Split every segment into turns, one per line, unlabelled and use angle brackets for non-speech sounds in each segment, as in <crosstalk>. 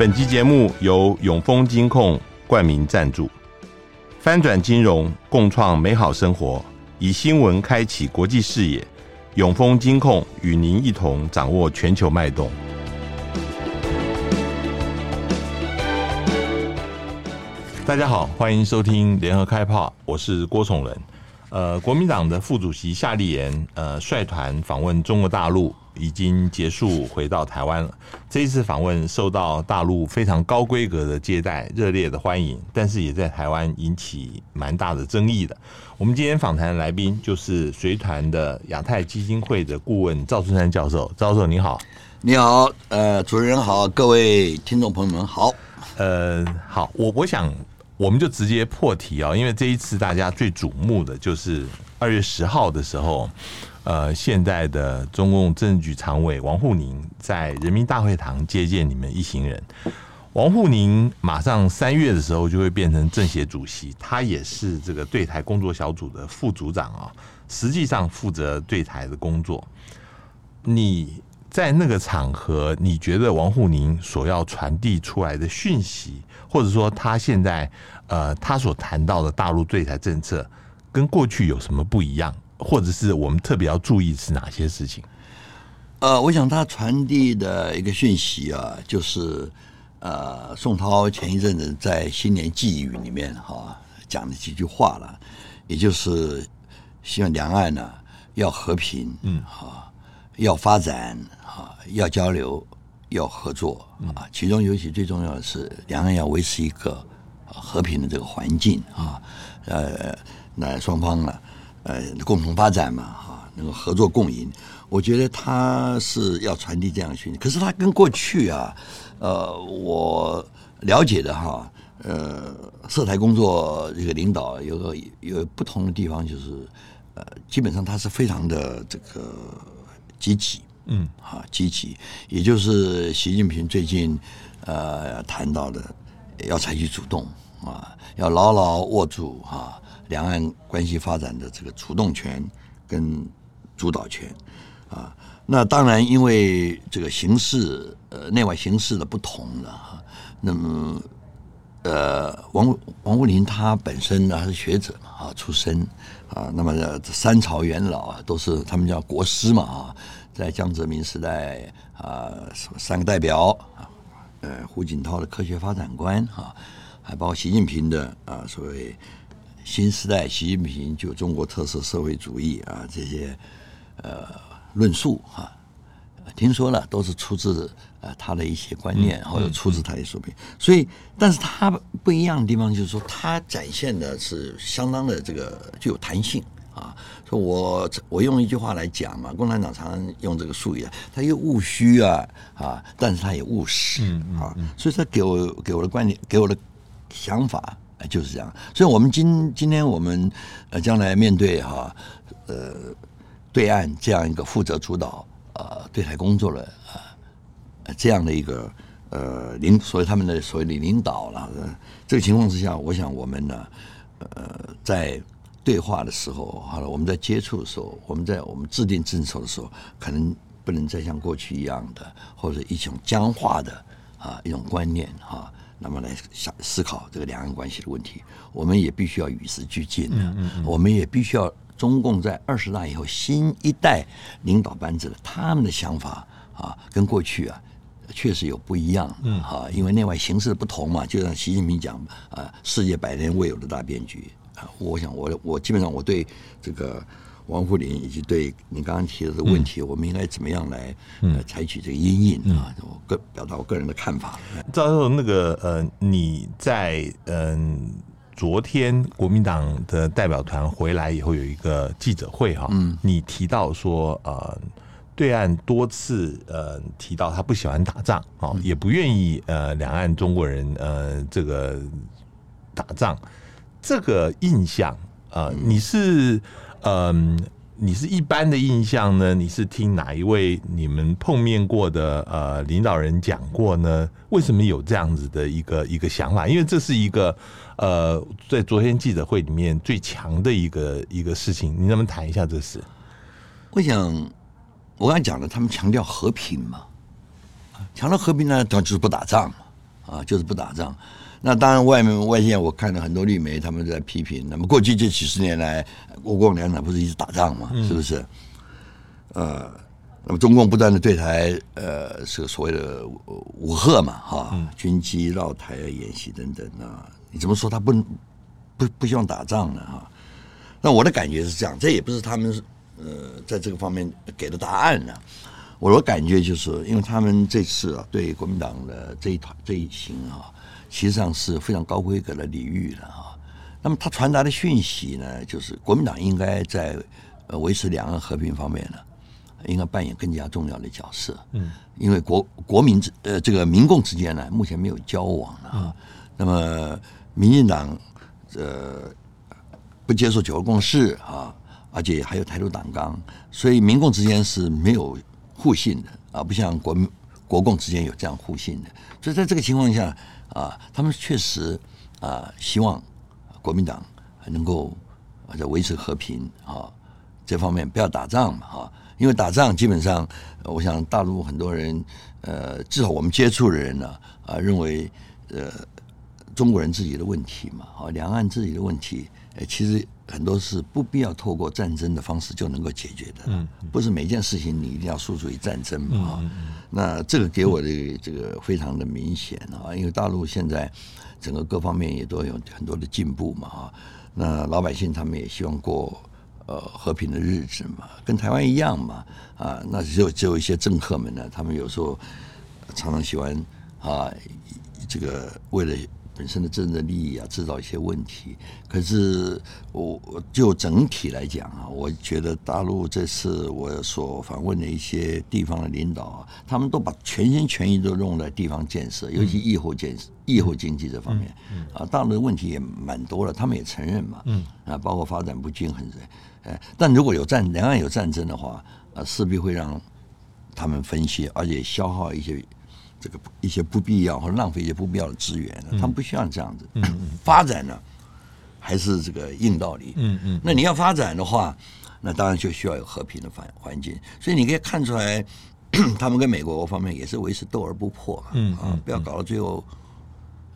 本集节目由永丰金控冠名赞助，翻转金融，共创美好生活，以新闻开启国际视野。永丰金控与您一同掌握全球脉动。大家好，欢迎收听联合开炮，我是郭崇仁。呃，国民党的副主席夏立言，呃，率团访问中国大陆。已经结束，回到台湾了。这一次访问受到大陆非常高规格的接待，热烈的欢迎，但是也在台湾引起蛮大的争议的。我们今天访谈的来宾就是随团的亚太基金会的顾问赵春山教授。赵教授你好，
你好，呃，主持人好，各位听众朋友们好，
呃，好，我我想我们就直接破题啊，因为这一次大家最瞩目的就是二月十号的时候。呃，现在的中共政治局常委王沪宁在人民大会堂接见你们一行人。王沪宁马上三月的时候就会变成政协主席，他也是这个对台工作小组的副组长啊，实际上负责对台的工作。你在那个场合，你觉得王沪宁所要传递出来的讯息，或者说他现在呃他所谈到的大陆对台政策，跟过去有什么不一样？或者是我们特别要注意是哪些事情？
呃，我想他传递的一个讯息啊，就是呃，宋涛前一阵子在新年寄语里面哈讲的几句话了，也就是希望两岸呢、啊、要和平，嗯哈，要发展哈，要交流，要合作啊。其中尤其最重要的是，两岸要维持一个和平的这个环境啊。呃，那双方呢？呃，共同发展嘛，哈，能够合作共赢。我觉得他是要传递这样的讯息。可是他跟过去啊，呃，我了解的哈，呃，涉台工作这个领导有个有不同的地方，就是呃，基本上他是非常的这个积极，嗯，啊，积极。也就是习近平最近呃谈到的，要采取主动啊，要牢牢握住哈。两岸关系发展的这个主动权跟主导权啊，那当然因为这个形势呃内外形势的不同了哈，那么呃王王沪宁他本身呢是学者嘛啊出身啊，那么这三朝元老啊都是他们叫国师嘛啊，在江泽民时代啊三个代表啊，呃胡锦涛的科学发展观啊，还包括习近平的啊所谓。新时代习近平就中国特色社会主义啊，这些呃论述哈，听说了都是出自呃他的一些观念，或者出自他的作品。所以，但是他不一样的地方就是说，他展现的是相当的这个具有弹性啊。说我我用一句话来讲嘛，共产党常常用这个术语啊，他又务虚啊啊，但是他也务实啊。所以他给我给我的观点，给我的想法。就是这样，所以，我们今今天我们呃，将来面对哈呃，对岸这样一个负责主导呃对台工作的呃这样的一个呃领，所谓他们的所谓的领导了，这个情况之下，我想我们呢呃在对话的时候，好了，我们在接触的时候，我们在我们制定政策的时候，可能不能再像过去一样的，或者一种僵化的啊一种观念哈。那么来想思考这个两岸关系的问题，我们也必须要与时俱进的。嗯嗯嗯，我们也必须要中共在二十大以后新一代领导班子的他们的想法啊，跟过去啊确实有不一样。嗯，哈，因为内外形势不同嘛，就像习近平讲啊，世界百年未有的大变局啊，我想我我基本上我对这个。王沪宁以及对你刚刚提的这个问题，嗯、我们应该怎么样来呃采取这个阴影啊？我个表达我个人的看法。
赵教授，那个呃，你在嗯、呃、昨天国民党的代表团回来以后有一个记者会哈，嗯，你提到说呃，对岸多次呃提到他不喜欢打仗啊，也不愿意呃两岸中国人呃这个打仗，这个印象呃你是。嗯，你是一般的印象呢？你是听哪一位你们碰面过的呃领导人讲过呢？为什么有这样子的一个一个想法？因为这是一个呃，在昨天记者会里面最强的一个一个事情，你能不能谈一下这事？
我想我刚才讲了，他们强调和平嘛，强调和平呢，当然就是不打仗嘛，啊，就是不打仗。那当然，外面外线我看了很多绿媒，他们在批评。那么过去这几十年来，国共两党不是一直打仗嘛？是不是？呃，那么中共不断的对台，呃，是所谓的武吓嘛，哈，军机绕台演习等等啊。你怎么说他不不不希望打仗呢？哈，那我的感觉是这样，这也不是他们呃在这个方面给的答案呢。我的感觉就是，因为他们这次啊，对国民党的这一团这一行啊。实际上是非常高规格的礼遇了啊。那么他传达的讯息呢，就是国民党应该在呃维持两岸和平方面呢，应该扮演更加重要的角色。嗯，因为国国民之呃这个民共之间呢，目前没有交往了啊。那么民进党呃不接受九二共识啊，而且还有台独党纲，所以民共之间是没有互信的啊，不像国民国共之间有这样互信的。所以在这个情况下。啊，他们确实啊，希望国民党能够在维持和平啊这方面不要打仗嘛啊，因为打仗基本上，我想大陆很多人呃，至少我们接触的人呢啊，认为呃中国人自己的问题嘛啊，两岸自己的问题，呃，其实很多是不必要透过战争的方式就能够解决的，嗯，不是每件事情你一定要诉诸于战争嘛啊。那这个给我的这个非常的明显啊，因为大陆现在整个各方面也都有很多的进步嘛啊，那老百姓他们也希望过呃和平的日子嘛，跟台湾一样嘛啊，那只有只有一些政客们呢，他们有时候常常喜欢啊，这个为了。本身的政治利益啊，制造一些问题。可是我就整体来讲啊，我觉得大陆这次我所访问的一些地方的领导啊，他们都把全心全意都用在地方建设，尤其疫后建设、疫后经济这方面。啊，大陆的问题也蛮多了，他们也承认嘛。嗯啊，包括发展不均衡。哎，但如果有战，两岸有战争的话，啊，势必会让他们分析，而且消耗一些。这个一些不必要或者浪费一些不必要的资源，他们不需要这样子。发展呢，还是这个硬道理。嗯嗯。那你要发展的话，那当然就需要有和平的环环境。所以你可以看出来，<clears throat> 他们跟美国方面也是维持斗而不破嘛。嗯啊，不要搞到最后，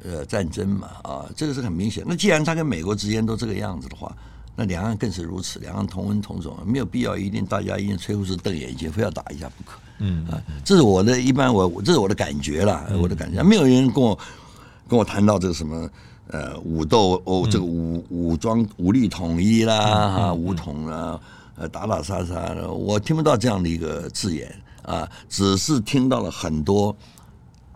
呃，战争嘛。啊，这个是很明显。那既然他跟美国之间都这个样子的话，那两岸更是如此。两岸同文同种，没有必要一定大家一定吹胡子瞪眼睛，非要打一架不可。嗯啊，这是我的一般我这是我的感觉啦，我的感觉，没有人跟我跟我谈到这个什么呃武斗哦，这个武武装武力统一啦啊，武统啦，呃打打杀杀的，我听不到这样的一个字眼啊，只是听到了很多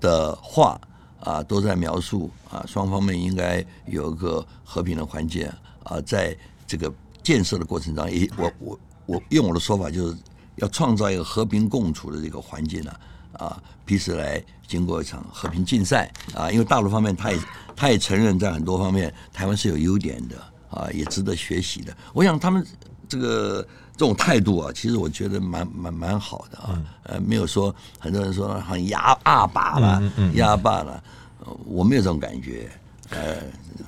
的话啊，都在描述啊，双方面应该有一个和平的环境啊，在这个建设的过程当中，也我我我用我的说法就是。要创造一个和平共处的这个环境呢，啊，彼此来经过一场和平竞赛啊，因为大陆方面他也他也承认在很多方面台湾是有优点的啊，也值得学习的。我想他们这个这种态度啊，其实我觉得蛮蛮蛮好的啊，呃，没有说很多人说很压压霸了，压霸了，我没有这种感觉。呃，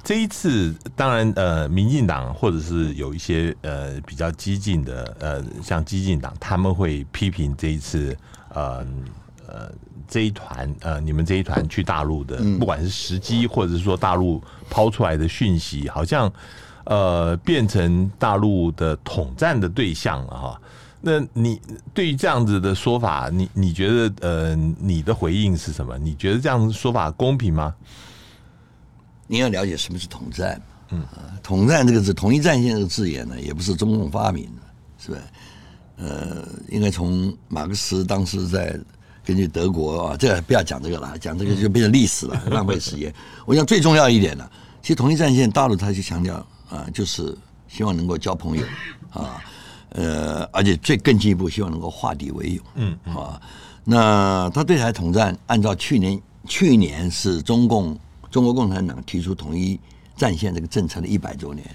这一次当然呃，民进党或者是有一些呃比较激进的呃，像激进党，他们会批评这一次呃呃这一团呃你们这一团去大陆的，不管是时机或者是说大陆抛出来的讯息，好像呃变成大陆的统战的对象了哈。那你对于这样子的说法，你你觉得呃你的回应是什么？你觉得这样子说法公平吗？
你要了解什么是统战，嗯，统战这个字，统一战线这个字眼呢，也不是中共发明的，是吧？呃，应该从马克思当时在根据德国啊，这个不要讲这个了，讲这个就变成历史了，浪费时间。我想最重要一点呢，其实统一战线，大陆他就强调啊，就是希望能够交朋友啊，呃，而且最更进一步，希望能够化敌为友，嗯啊。那他对台统战，按照去年去年是中共。中国共产党提出统一战线这个政策的一百周年，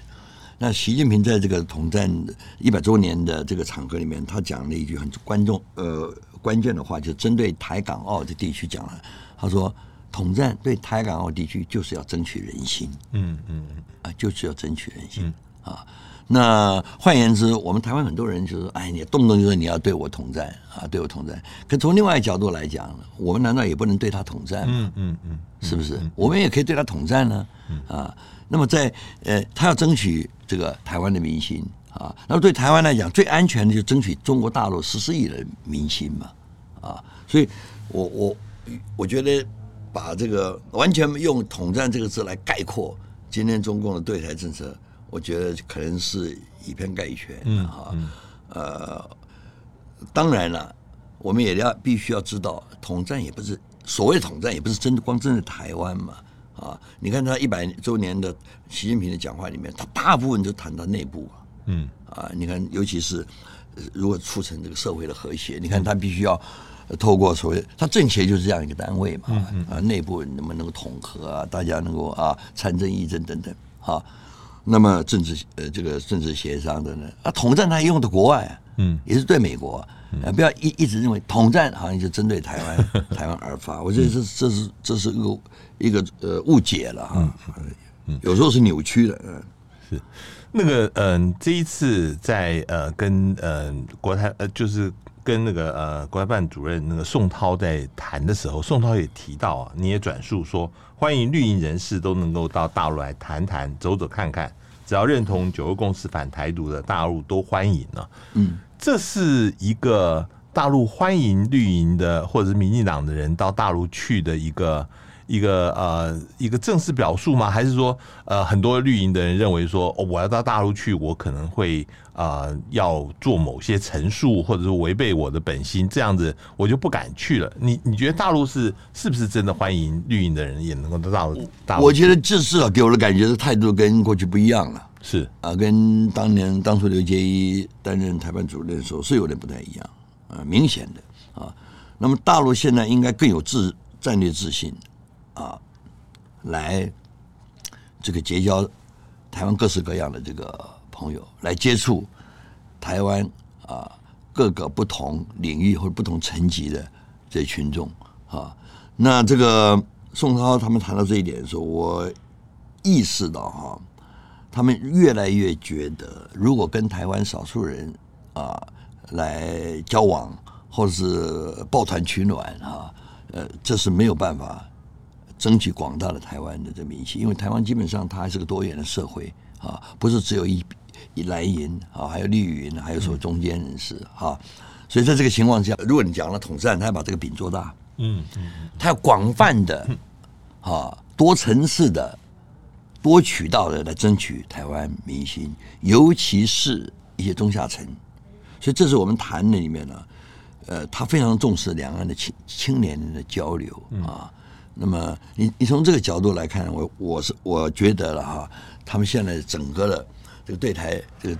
那习近平在这个统战一百周年的这个场合里面，他讲了一句很关重呃关键的话，就针对台港澳的地区讲了，他说统战对台港澳地区就是要争取人心，嗯嗯啊，就是要争取人心。啊。那换言之，我们台湾很多人就是，哎，你动不动就说你要对我统战啊，对我统战。可从另外一个角度来讲，我们难道也不能对他统战吗？
嗯嗯嗯，
是不是？我们也可以对他统战呢？啊，那么在呃，他要争取这个台湾的民心啊，那么对台湾来讲，最安全的就争取中国大陆十四亿的民心嘛，啊，所以我我我觉得把这个完全用统战这个字来概括今天中共的对台政策。我觉得可能是以偏概全，嗯哈，呃，当然了，我们也要必须要知道，统战也不是所谓统战，也不是针光针对台湾嘛，啊，你看他一百周年的习近平的讲话里面，他大部分就谈到内部，嗯。啊，你看，尤其是如果促成这个社会的和谐，你看他必须要透过所谓他政协就是这样一个单位嘛，啊，内部能不能够统合啊，大家能够啊参政议政等等，啊。那么政治呃，这个政治协商的呢，啊，统战他也用的国外啊，嗯，也是对美国啊，嗯、不要一一直认为统战好像就针对台湾 <laughs> 台湾而发，我觉得这这是这是一个一个呃误解了哈，嗯，有时候是扭曲的，嗯，
是。那个嗯、呃，这一次在呃跟呃国台呃就是跟那个呃国台办主任那个宋涛在谈的时候，宋涛也提到啊，你也转述说。欢迎绿营人士都能够到大陆来谈谈、走走看看，只要认同九二共识、反台独的大陆都欢迎呢。嗯，这是一个大陆欢迎绿营的或者是民进党的人到大陆去的一个。一个呃，一个正式表述吗？还是说，呃，很多绿营的人认为说，哦，我要到大陆去，我可能会呃要做某些陈述，或者是违背我的本心，这样子我就不敢去了。你你觉得大陆是是不是真的欢迎绿营的人也能够到大陆？大陆
我觉得这次啊给我的感觉的态度跟过去不一样了。
是
啊，跟当年当初刘杰一担任台办主任的时候是有点不太一样啊，明显的啊。那么大陆现在应该更有自战略自信。啊，来这个结交台湾各式各样的这个朋友，来接触台湾啊各个不同领域或者不同层级的这群众啊。那这个宋涛他们谈到这一点的时候，我意识到哈，他们越来越觉得，如果跟台湾少数人啊来交往，或者是抱团取暖啊，呃，这是没有办法。争取广大的台湾的这民心，因为台湾基本上它还是个多元的社会啊，不是只有一一蓝营啊，还有绿营，还有所谓中间人士啊，所以在这个情况下，如果你讲了统战，他要把这个饼做大，嗯嗯，他要广泛的啊，多层次的、多渠道的来争取台湾民心，尤其是一些中下层，所以这是我们谈的里面呢，呃，他非常重视两岸的青青年人的交流啊。那么你你从这个角度来看，我我是我觉得了哈，他们现在整个的这个对台这个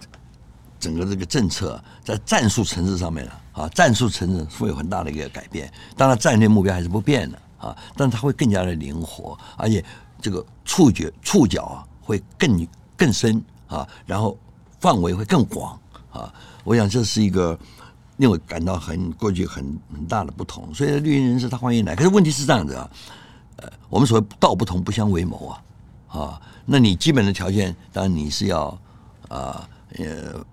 整个这个政策在战术层次上面了啊，战术层次会有很大的一个改变。当然战略目标还是不变的啊，但它会更加的灵活，而且这个触觉触角啊会更更深啊，然后范围会更广啊。我想这是一个令我感到很过去很很大的不同。所以绿营人士他欢迎来，可是问题是这样子啊。呃，我们所谓道不同不相为谋啊，啊，那你基本的条件，当然你是要啊，呃，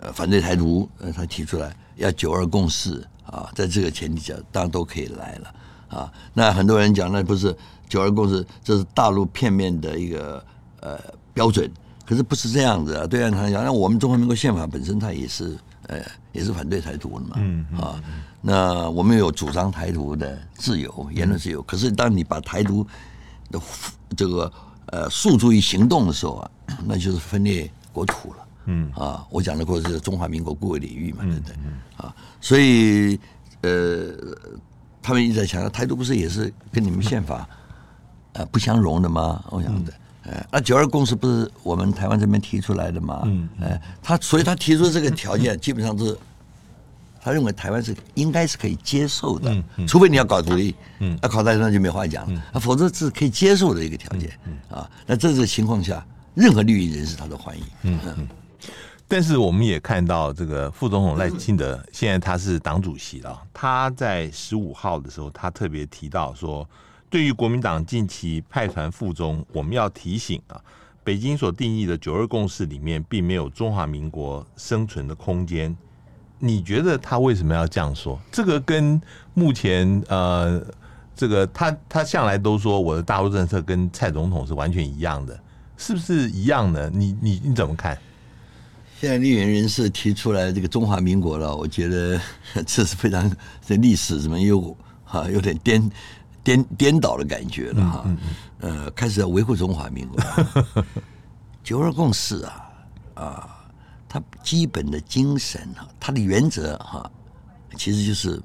呃，反对台独，呃，他提出来要九二共识啊，在这个前提下，当然都可以来了啊。那很多人讲，那不是九二共识，这是大陆片面的一个呃标准，可是不是这样子啊。对岸他讲，那我们中华民国宪法本身它也是。呃，也是反对台独的嘛，嗯嗯、啊，那我们有主张台独的自由，言论自由。可是当你把台独的这个呃诉诸于行动的时候啊，那就是分裂国土了。嗯啊，我讲的过是中华民国固有领域嘛，对不对？啊，所以呃，他们一直在强调台独不是也是跟你们宪法呃不相容的吗？我想的。呃，那九二共识不是我们台湾这边提出来的吗？嗯，哎，他所以他提出这个条件，基本上是他认为台湾是应该是可以接受的，除非你要搞独立，嗯，那考台湾就没话讲，啊，否则是可以接受的一个条件，啊，那这个情况下，任何绿营人士他都欢迎，嗯嗯。
但是我们也看到，这个副总统赖清德现在他是党主席了，他在十五号的时候，他特别提到说。对于国民党近期派团赴中，我们要提醒啊，北京所定义的九二共识里面，并没有中华民国生存的空间。你觉得他为什么要这样说？这个跟目前呃，这个他他向来都说我的大陆政策跟蔡总统是完全一样的，是不是一样的？你你你怎么看？
现在立源人士提出来这个中华民国了，我觉得这是非常这历史怎么又哈有点颠颠颠倒的感觉了哈，嗯嗯、呃，开始要维护中华民国。<laughs> 九二共识啊啊，它基本的精神哈，它的原则哈，其实就是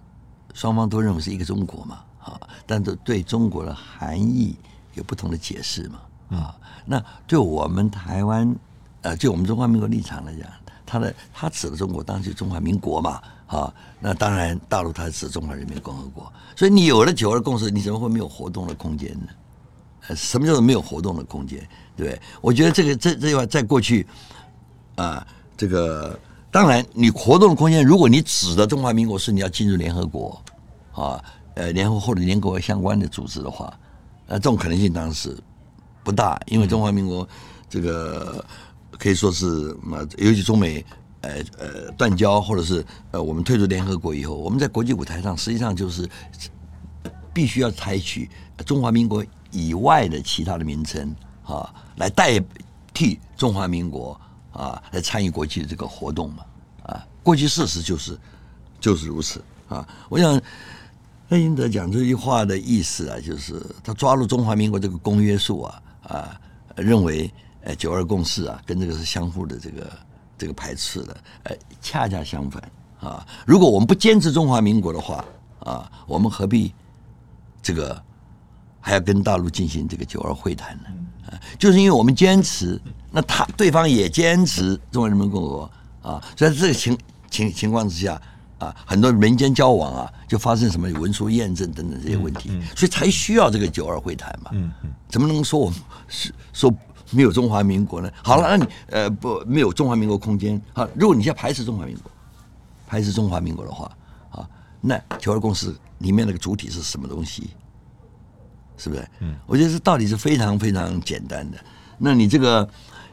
双方都认为是一个中国嘛啊，但是对中国的含义有不同的解释嘛啊，那对我们台湾。呃，就我们中华民国立场来讲，他的他指的中国当然就是中华民国嘛，啊，那当然大陆他指中华人民共和国，所以你有了九二共识，你怎么会没有活动的空间呢？什么叫做没有活动的空间？对？我觉得这个这这句话在过去啊，这个当然你活动的空间，如果你指的中华民国是你要进入联合国啊，呃，联合或者联合国相关的组织的话，那这种可能性当时不大，因为中华民国这个。可以说是嘛，尤其中美呃呃断交，或者是呃我们退出联合国以后，我们在国际舞台上实际上就是必须要采取中华民国以外的其他的名称啊，来代替中华民国啊来参与国际这个活动嘛啊，过去事实就是就是如此啊。我想赖英德讲这句话的意思啊，就是他抓住中华民国这个公约数啊啊，认为。呃，九二共识啊，跟这个是相互的这个这个排斥的。呃，恰恰相反啊！如果我们不坚持中华民国的话啊，我们何必这个还要跟大陆进行这个九二会谈呢？啊，就是因为我们坚持，那他对方也坚持中华人民共和国啊，所以在这个情情情况之下啊，很多民间交往啊，就发生什么文书验证等等这些问题，所以才需要这个九二会谈嘛。嗯嗯，怎么能说我们是说？没有中华民国呢？好了，那你呃不没有中华民国空间。啊，如果你现在排斥中华民国，排斥中华民国的话，啊，那九二共识里面那个主体是什么东西？是不是？嗯，我觉得这道理是非常非常简单的。那你这个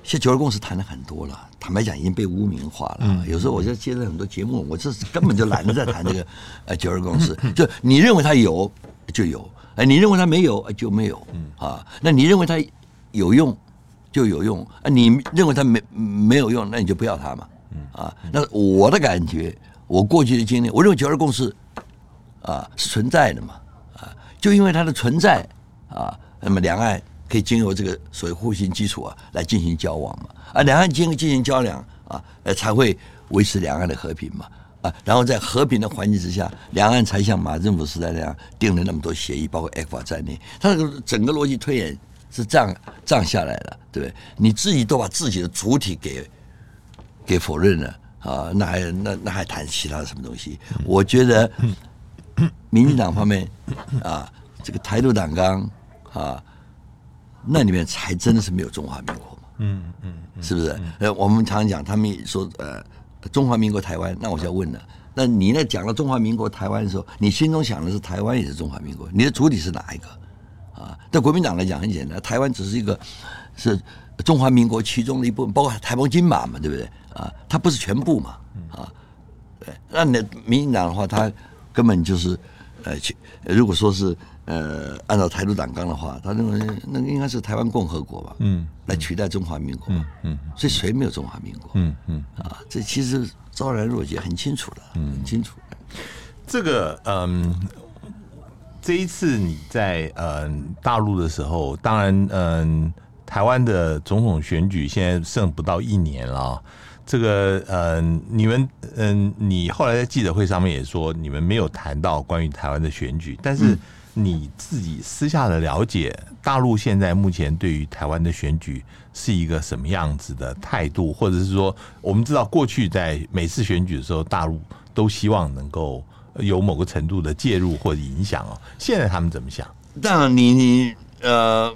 现在九二共识谈了很多了，坦白讲已经被污名化了。嗯，有时候我就接了很多节目，我这是根本就懒得再谈这个 <laughs> 呃九二共识。就你认为它有就有，哎，你认为它没有就没有。嗯啊，那你认为它有用？就有用啊！你认为它没没有用，那你就不要它嘛。啊，那我的感觉，我过去的经历，我认为九二共识啊是存在的嘛。啊，就因为它的存在啊，那么两岸可以经由这个所谓互信基础啊来进行交往嘛。啊，两岸经进行交流啊，呃，才会维持两岸的和平嘛。啊，然后在和平的环境之下，两岸才像马政府时代那样订了那么多协议，包括 ECFA 在内，它这个整个逻辑推演。是这样这样下来的，对不对？你自己都把自己的主体给给否认了啊，那还那那还谈其他什么东西？我觉得，民进党方面啊，这个台独党纲啊，那里面才真的是没有中华民国嘛，嗯嗯，是不是？呃，我们常常讲，他们说呃，中华民国台湾，那我就要问了，那你呢讲到中华民国台湾的时候，你心中想的是台湾也是中华民国，你的主体是哪一个？啊，对国民党来讲很简单，台湾只是一个是中华民国其中的一部分，包括台湾金马嘛，对不对？啊，它不是全部嘛，啊，对。那你的民进党的话，他根本就是呃，如果说是呃，按照台独党纲的话，他认为那个应该是台湾共和国吧，嗯，来取代中华民国，嗯嗯，所以谁没有中华民国？嗯嗯，啊，这其实昭然若揭，很清楚的，嗯，很清楚。
这个嗯。这一次你在嗯大陆的时候，当然嗯、呃，台湾的总统选举现在剩不到一年了。这个呃，你们嗯、呃，你后来在记者会上面也说，你们没有谈到关于台湾的选举，但是你自己私下的了解，大陆现在目前对于台湾的选举是一个什么样子的态度，或者是说，我们知道过去在每次选举的时候，大陆都希望能够。有某个程度的介入或者影响哦，现在他们怎么想？
当然，你你呃，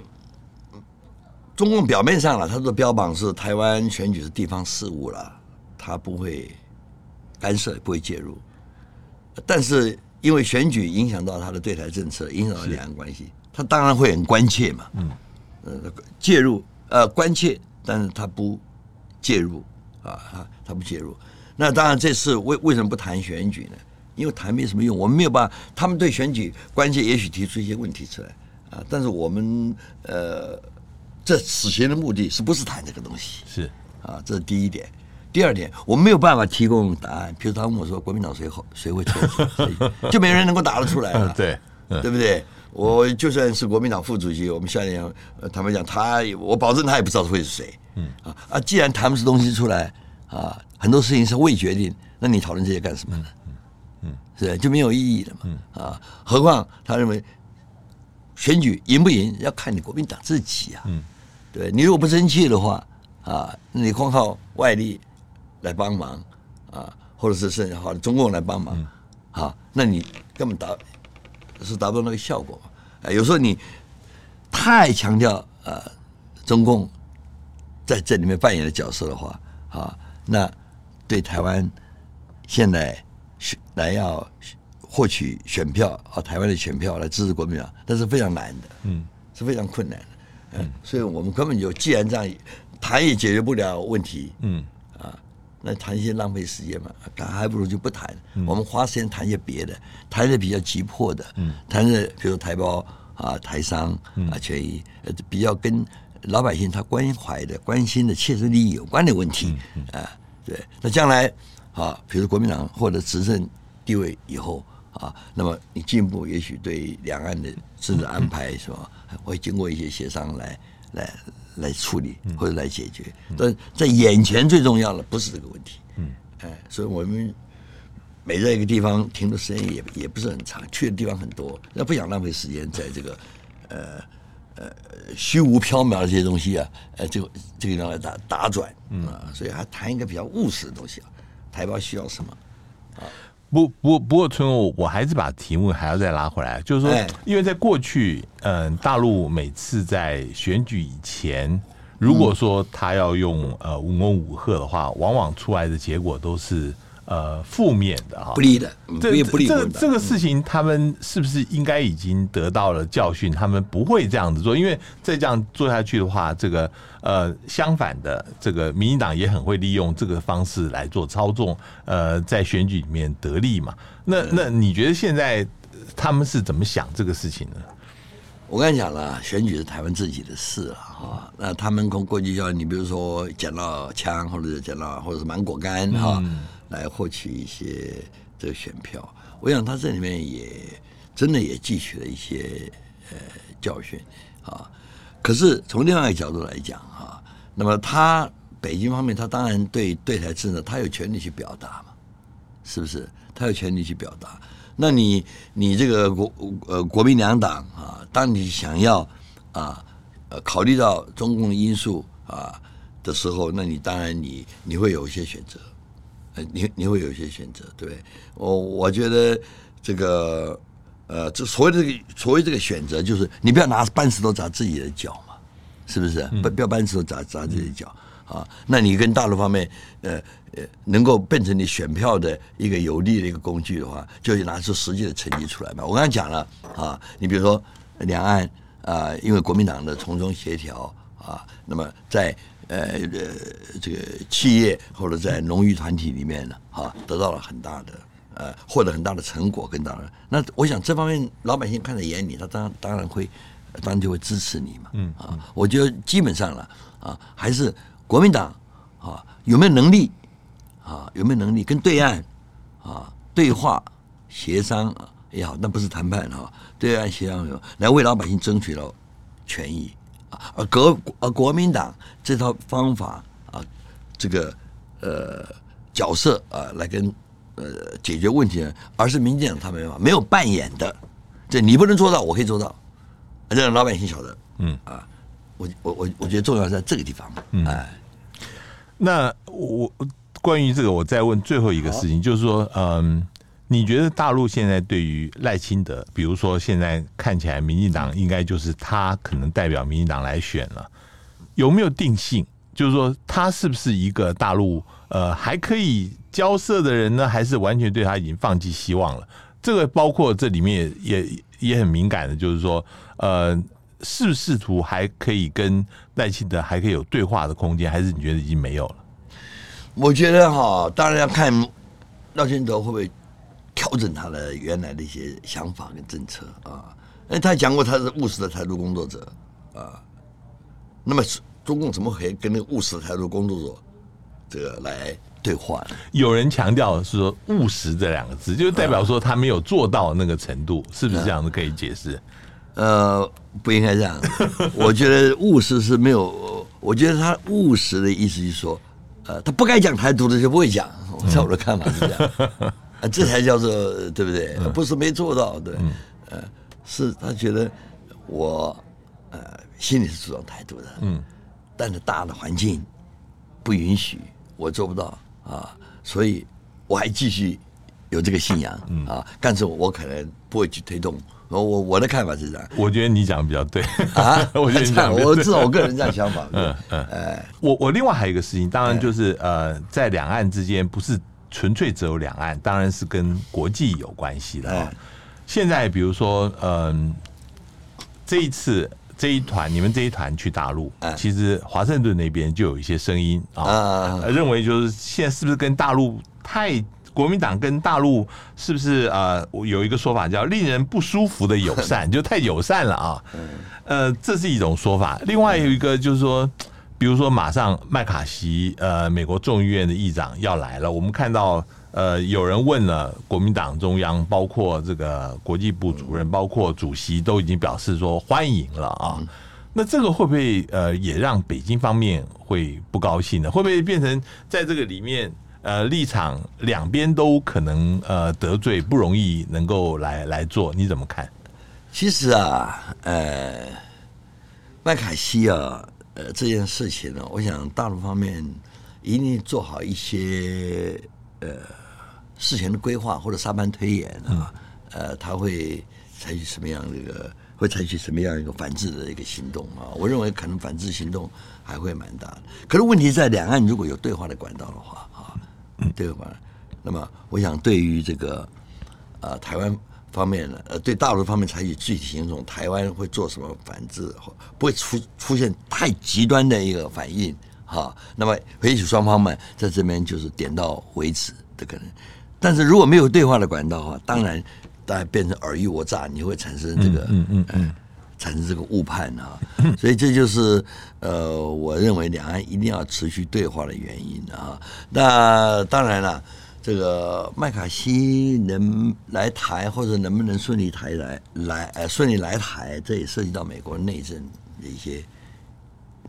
中共表面上了，他说标榜是台湾选举是地方事务了，他不会干涉，不会介入。但是因为选举影响到他的对台政策，影响到两岸关系，他当然会很关切嘛。嗯，呃，介入呃关切但是他不介入啊，他他不介入。那当然这次为为什么不谈选举呢？因为谈没什么用，我们没有办法。他们对选举关切也许提出一些问题出来啊，但是我们呃，这此行的目的是不是谈这个东西？
是
啊，这是第一点。第二点，我们没有办法提供答案。比如他问我说，国民党谁好，谁会错，<laughs> 就没人能够答得出来了。<laughs>
对，
对不对？我就算是国民党副主席，我们下面呃，他们讲他，我保证他也不知道会是谁。嗯啊啊，既然谈不出东西出来啊，很多事情是未决定，那你讨论这些干什么呢？嗯嗯，是就没有意义了嘛。嗯啊，何况他认为选举赢不赢要看你国民党自己啊。嗯，对你如果不争气的话啊，你光靠外力。来帮忙啊，或者是甚至好的中共来帮忙，好、嗯。啊，那你根本达是达不到那个效果。有时候你太强调呃中共在这里面扮演的角色的话，啊，那对台湾现在来要获取选票啊，台湾的选票来支持国民党，那是非常难的，嗯，是非常困难的，嗯，所以我们根本就既然这样谈也解决不了问题，嗯。那谈一些浪费时间嘛，还不如就不谈。嗯、我们花时间谈一些别的，谈一些比较急迫的，嗯、谈的比如台胞啊、台商啊权益，呃，比较跟老百姓他关怀的、关心的、切实利益有关的问题、啊。对，那将来啊，比如国民党获得执政地位以后啊，那么你进一步也许对两岸的政治安排是吧，会经过一些协商来来。来处理或者来解决，嗯、但在眼前最重要的不是这个问题。嗯，哎，所以我们每在一个地方停的时间也也不是很长，去的地方很多，那不想浪费时间在这个呃呃虚无缥缈的这些东西啊，呃，这个这个地方来打打转啊，所以还谈一个比较务实的东西啊，台胞需要什么啊？
不不不过，春我我还是把题目还要再拉回来，就是说，因为在过去，嗯，大陆每次在选举以前，如果说他要用呃文攻武赫的话，往往出来的结果都是。呃，负面的哈，
不利的，
这这这个事情，他们是不是应该已经得到了教训？他们不会这样子做，因为再这样做下去的话，这个呃，相反的，这个民进党也很会利用这个方式来做操纵，呃，在选举里面得利嘛。那那你觉得现在他们是怎么想这个事情呢？
我跟你讲了，选举是台湾自己的事啊，哈。那他们从过去叫你，比如说捡到枪，或者是捡到，或者是芒果干，哈。来获取一些这个选票，我想他这里面也真的也汲取了一些呃教训啊。可是从另外一个角度来讲啊，那么他北京方面，他当然对对台政策，他有权利去表达嘛，是不是？他有权利去表达。那你你这个国呃国民两党啊，当你想要啊呃考虑到中共的因素啊的时候，那你当然你你会有一些选择。你你会有一些选择，对我我觉得这个呃，这所谓的这个所谓这个选择，就是你不要拿搬石头砸自己的脚嘛，是不是？不不要搬石头砸砸自己的脚啊！那你跟大陆方面呃呃，能够变成你选票的一个有利的一个工具的话，就拿出实际的成绩出来嘛。我刚才讲了啊，你比如说两岸啊，因为国民党的从中协调啊，那么在。呃呃，这个企业或者在农渔团体里面呢，哈，得到了很大的呃，获得很大的成果跟当然，那我想这方面老百姓看在眼里，他当然当然会，当然就会支持你嘛，嗯啊，我觉得基本上了啊，还是国民党啊有没有能力啊有没有能力跟对岸啊对话协商也好，那不是谈判哈，对岸协商来为老百姓争取到权益。而国而国民党这套方法啊，这个呃角色啊，来跟呃解决问题呢，而是民进党他没办法没有扮演的，这你不能做到，我可以做到，让老百姓晓得，嗯啊，我我我我觉得重要在这个地方，嗯，哎，
那我关于这个，我再问最后一个事情，就是说，嗯。你觉得大陆现在对于赖清德，比如说现在看起来民进党应该就是他可能代表民进党来选了，有没有定性？就是说他是不是一个大陆呃还可以交涉的人呢？还是完全对他已经放弃希望了？这个包括这里面也也也很敏感的，就是说呃是不是图还可以跟赖清德还可以有对话的空间，还是你觉得已经没有了？
我觉得哈，当然要看赖清德会不会调整他的原来的一些想法跟政策啊。哎，他讲过他是务实的台独工作者啊。那么中共怎么可以跟那个务实的台独工作者这个来对话呢？
有人强调是说“务实”这两个字，就代表说他没有做到那个程度，是不是这样子可以解释？
呃，不应该这样。<laughs> 我觉得务实是没有，我觉得他务实的意思就是说。呃，他不该讲台独的就不会讲，在我的看法是这样，啊，这才叫做对不对？不是没做到，对，呃，是他觉得我呃心里是主张态度的，嗯，但是大的环境不允许，我做不到啊，所以我还继续有这个信仰啊，但是我可能不会去推动。我我我的看法是这样，
我觉得你讲的比较对
啊，<laughs>
我觉得你讲
我至少我个人这样想法，<laughs> 嗯嗯，
哎，我我另外还有一个事情，当然就是呃，在两岸之间不是纯粹只有两岸，当然是跟国际有关系的啊。现在比如说，嗯，这一次这一团你们这一团去大陆，其实华盛顿那边就有一些声音啊，认为就是现在是不是跟大陆太。国民党跟大陆是不是呃有一个说法叫令人不舒服的友善，<laughs> 就太友善了啊？呃，这是一种说法。另外有一个就是说，比如说马上麦卡锡呃美国众议院的议长要来了，我们看到呃有人问了国民党中央，包括这个国际部主任，包括主席都已经表示说欢迎了啊。那这个会不会呃也让北京方面会不高兴呢？会不会变成在这个里面？呃，立场两边都可能呃得罪，不容易能够来来做，你怎么看？
其实啊，呃，麦卡锡啊，呃，这件事情呢，我想大陆方面一定做好一些呃事前的规划或者沙盘推演啊，嗯、呃，他会采取什么样的一个，会采取什么样一个反制的一个行动啊？我认为可能反制行动还会蛮大的。可是问题在两岸如果有对话的管道的话啊。对吧？那么，我想对于这个呃台湾方面呢，呃对大陆方面采取具体行动，台湾会做什么反制？不会出出现太极端的一个反应哈。那么，也许双方们在这边就是点到为止的可能。但是如果没有对话的管道的话，当然大家变成尔虞我诈，你会产生这个嗯嗯嗯。产生这个误判啊，所以这就是呃，我认为两岸一定要持续对话的原因啊。那当然了，这个麦卡锡能来台或者能不能顺利台来来呃顺利来台，这也涉及到美国内政的一些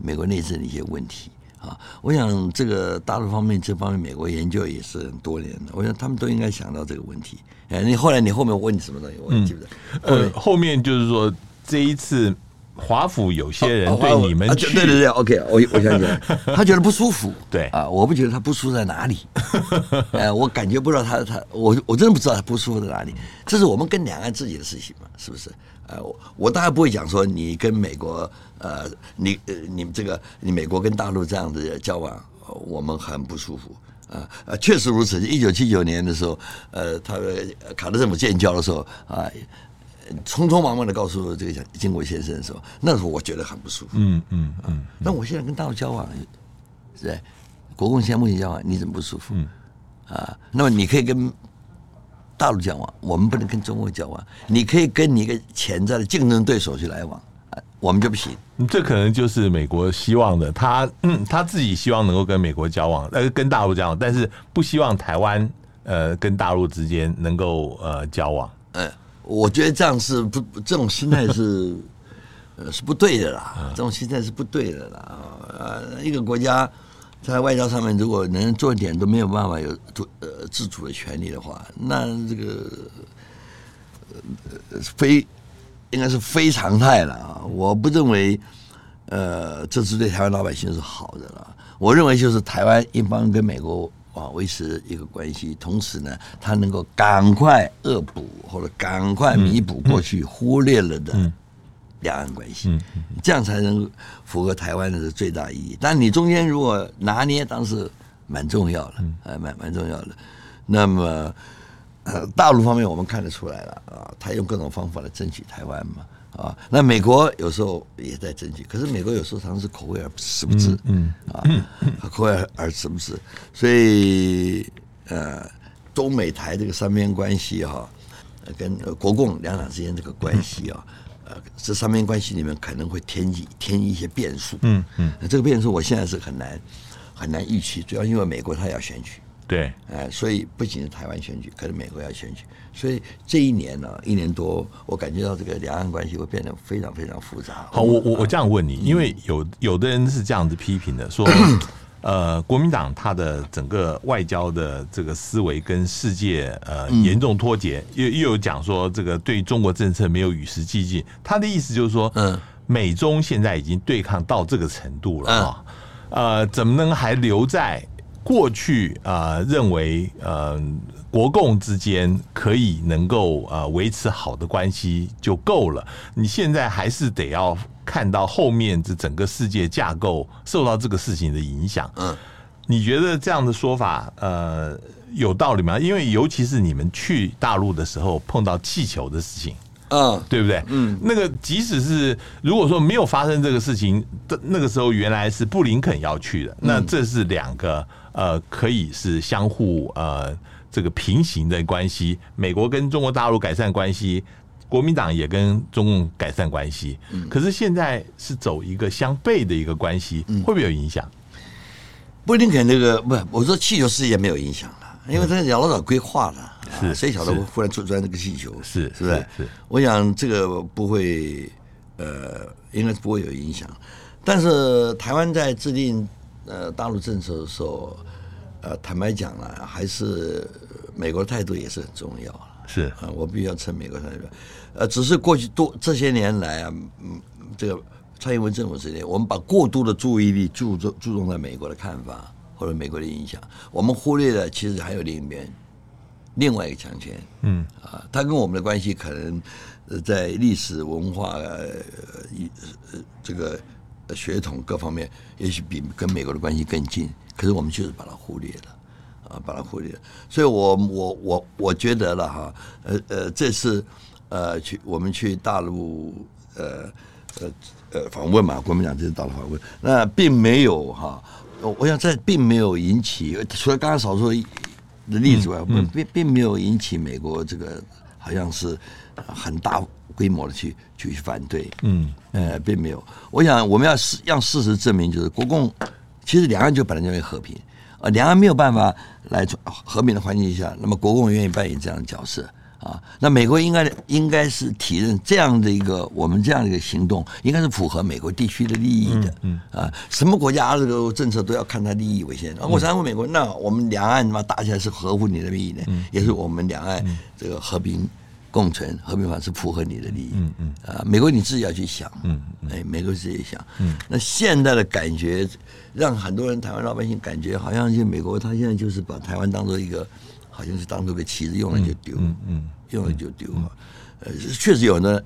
美国内政的一些问题啊。我想这个大陆方面这方面美国研究也是很多年的，我想他们都应该想到这个问题。哎，你后来你后面问你什么东西？我记不得。
呃，后面就是说。这一次，华府有些人对你们去，
对对对，OK，我我想起来，<laughs> 他觉得不舒服，
对
啊，我不觉得他不舒服在哪里，<laughs> 哎，我感觉不知道他他，我我真的不知道他不舒服在哪里，这是我们跟两岸自己的事情嘛，是不是？呃，我我当然不会讲说你跟美国，呃，你呃你们这个你美国跟大陆这样的交往，我们很不舒服确实如此。一九七九年的时候，呃，他卡特政府建交的时候啊。匆匆忙忙的告诉这个经国先生的时候，那时候我觉得很不舒服。嗯嗯嗯。那我现在跟大陆交往，是吧？国共现在目前交往，你怎么不舒服？嗯。啊，那么你可以跟大陆交往，我们不能跟中国交往。你可以跟你一个潜在的竞争对手去来往，啊，我们就不行。
这可能就是美国希望的，他嗯他自己希望能够跟美国交往，呃，跟大陆交往，但是不希望台湾呃跟大陆之间能够呃交往。嗯。
我觉得这样是不，这种心态是，呃，是不对的啦。这种心态是不对的啦。呃，一个国家在外交上面如果能做一点都没有办法有主呃自主的权利的话，那这个呃非应该是非常态了啊。我不认为呃这是对台湾老百姓是好的了。我认为就是台湾一方跟美国。啊，维持一个关系，同时呢，他能够赶快恶补或者赶快弥补过去忽略了的两岸关系，这样才能符合台湾的最大意义。但你中间如果拿捏，当时蛮重要的，还蛮蛮重要的。那么，呃，大陆方面我们看得出来了啊，他用各种方法来争取台湾嘛，啊，那美国有时候也在争取，可是美国有时候常常是口惠而实不至，嗯啊，口惠而实不至，所以呃，中美台这个三边关系哈，跟国共两党之间这个关系啊，呃，这三边关系里面可能会添一添一些变数，嗯嗯，这个变数我现在是很难很难预期，主要因为美国它要选举。
对，
哎，所以不仅是台湾选举，可能美国要选举，所以这一年呢，一年多，我感觉到这个两岸关系会变得非常非常复杂。
好，我我我这样问你，因为有有的人是这样子批评的，说，<clears throat> 呃，国民党他的整个外交的这个思维跟世界呃严重脱节，又又有讲说这个对中国政策没有与时俱进，他的意思就是说，嗯，美中现在已经对抗到这个程度了啊，呃，怎么能还留在？过去啊、呃，认为呃，国共之间可以能够呃维持好的关系就够了。你现在还是得要看到后面这整个世界架构受到这个事情的影响。嗯，你觉得这样的说法呃有道理吗？因为尤其是你们去大陆的时候碰到气球的事情，嗯，对不对？嗯，那个即使是如果说没有发生这个事情，那个时候原来是布林肯要去的，那这是两个。呃，可以是相互呃这个平行的关系。美国跟中国大陆改善关系，国民党也跟中共改善关系。嗯，可是现在是走一个相悖的一个关系，会不会有影响？
布林肯那个不，我说气球事业没有影响了，因为他老早规划了，是谁晓得忽然出出来那个气球？是是不是？是，我想这个不会，呃，应该是不会有影响。但是台湾在制定。呃，大陆政策的时候，呃，坦白讲了，还是美国的态度也是很重要。
是
啊，我必须要称美国态度。呃，只是过去多这些年来啊，嗯，这个蔡英文政府之间，我们把过度的注意力注重注重在美国的看法或者美国的影响，我们忽略了其实还有另一边另外一个强权。嗯啊，他跟我们的关系可能在历史文化呃一呃这个。血统各方面也许比跟美国的关系更近，可是我们就是把它忽略了，啊，把它忽略了。所以我我我我觉得了哈，呃呃，这次呃去我们去大陆呃呃呃访问嘛，国民党这次大陆访问，那并没有哈，我想这并没有引起，除了刚刚少数的例子外，并、嗯嗯、并没有引起美国这个好像是很大。规模的去去反对，嗯，呃，并没有。我想我们要事让事实证明，就是国共其实两岸就本来就为和平，呃，两岸没有办法来和平的环境下，那么国共愿意扮演这样的角色啊。那美国应该应该是体认这样的一个我们这样的一个行动，应该是符合美国地区的利益的，嗯，嗯啊，什么国家这个政策都要看他利益为先。啊，我是安慰美国，那我们两岸他妈打起来是合乎你的利益的，嗯，也是我们两岸这个和平。共存和平法是符合你的利益，嗯嗯。啊，美国你自己要去想，嗯哎，美国自己想，嗯，那现在的感觉让很多人台湾老百姓感觉好像就美国他现在就是把台湾当做一个，好像是当做个棋子，用了就丢，嗯嗯，用了就丢。啊，呃，确实有呢，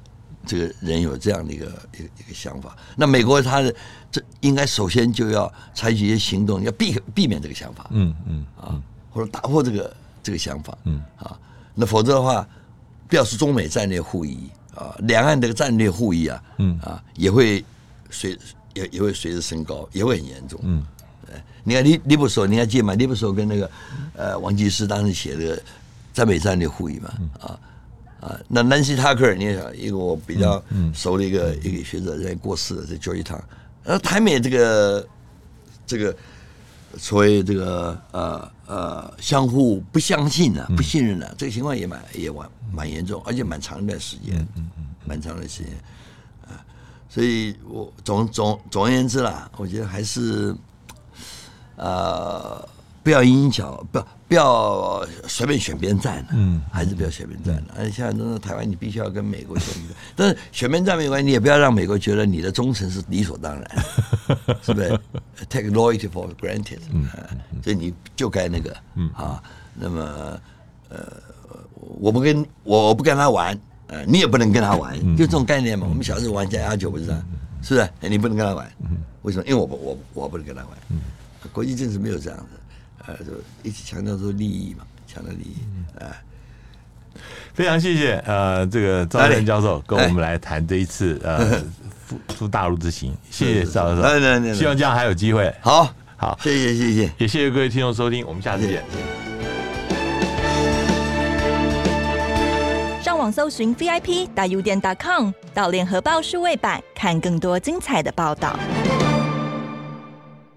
这个人有这样的一个一个一个想法。那美国他的这应该首先就要采取一些行动，要避避免这个想法，嗯嗯。啊，或者打破这个这个想法，嗯。啊，那否则的话。表示中美战略互疑啊，两岸这个战略互疑啊，嗯啊，也会随也也会随着升高，也会很严重。嗯，你看李李布手，你还记得吗？李布手跟那个呃王岐山当时写的中美战略互疑嘛，啊啊，那南希塔克尔，你也晓得一个我比较熟的一个一个学者，在过世了，在九一堂，呃，台美这个这个。所谓这个呃呃相互不相信呢、啊，不信任呢、啊，这个情况也蛮也蛮蛮严重，而且蛮长一段时间，嗯嗯，蛮长的时间啊，所以我总总总而言之啦，我觉得还是呃。不要阴巧，不不要随便选边站的，嗯，还是不要选边站的。而且现在真的台湾，你必须要跟美国选边站，<laughs> 但是选边站没关系，你也不要让美国觉得你的忠诚是理所当然，<laughs> 是不是？Take loyalty for granted，嗯，所以你就该那个，嗯啊，那么呃，我不跟我不跟他玩，呃，你也不能跟他玩，就这种概念嘛。我们小时候玩家家酒不是这样，是不是？你不能跟他玩，为什么？因为我不我我不能跟他玩，国际政治没有这样的。呃，就一直强调说利益嘛，强调利益，哎。
非常谢谢呃，这个赵正教授跟我们来谈这一次呃赴大陆之行，<laughs> 谢谢赵教授，
来来来，
希望这样还有机会。
好，
好，
谢谢谢谢，
也谢谢各位听众收听，我们下次见。
上网搜寻 VIP 大 U 点 .com，到联合报数位版看更多精彩的报道。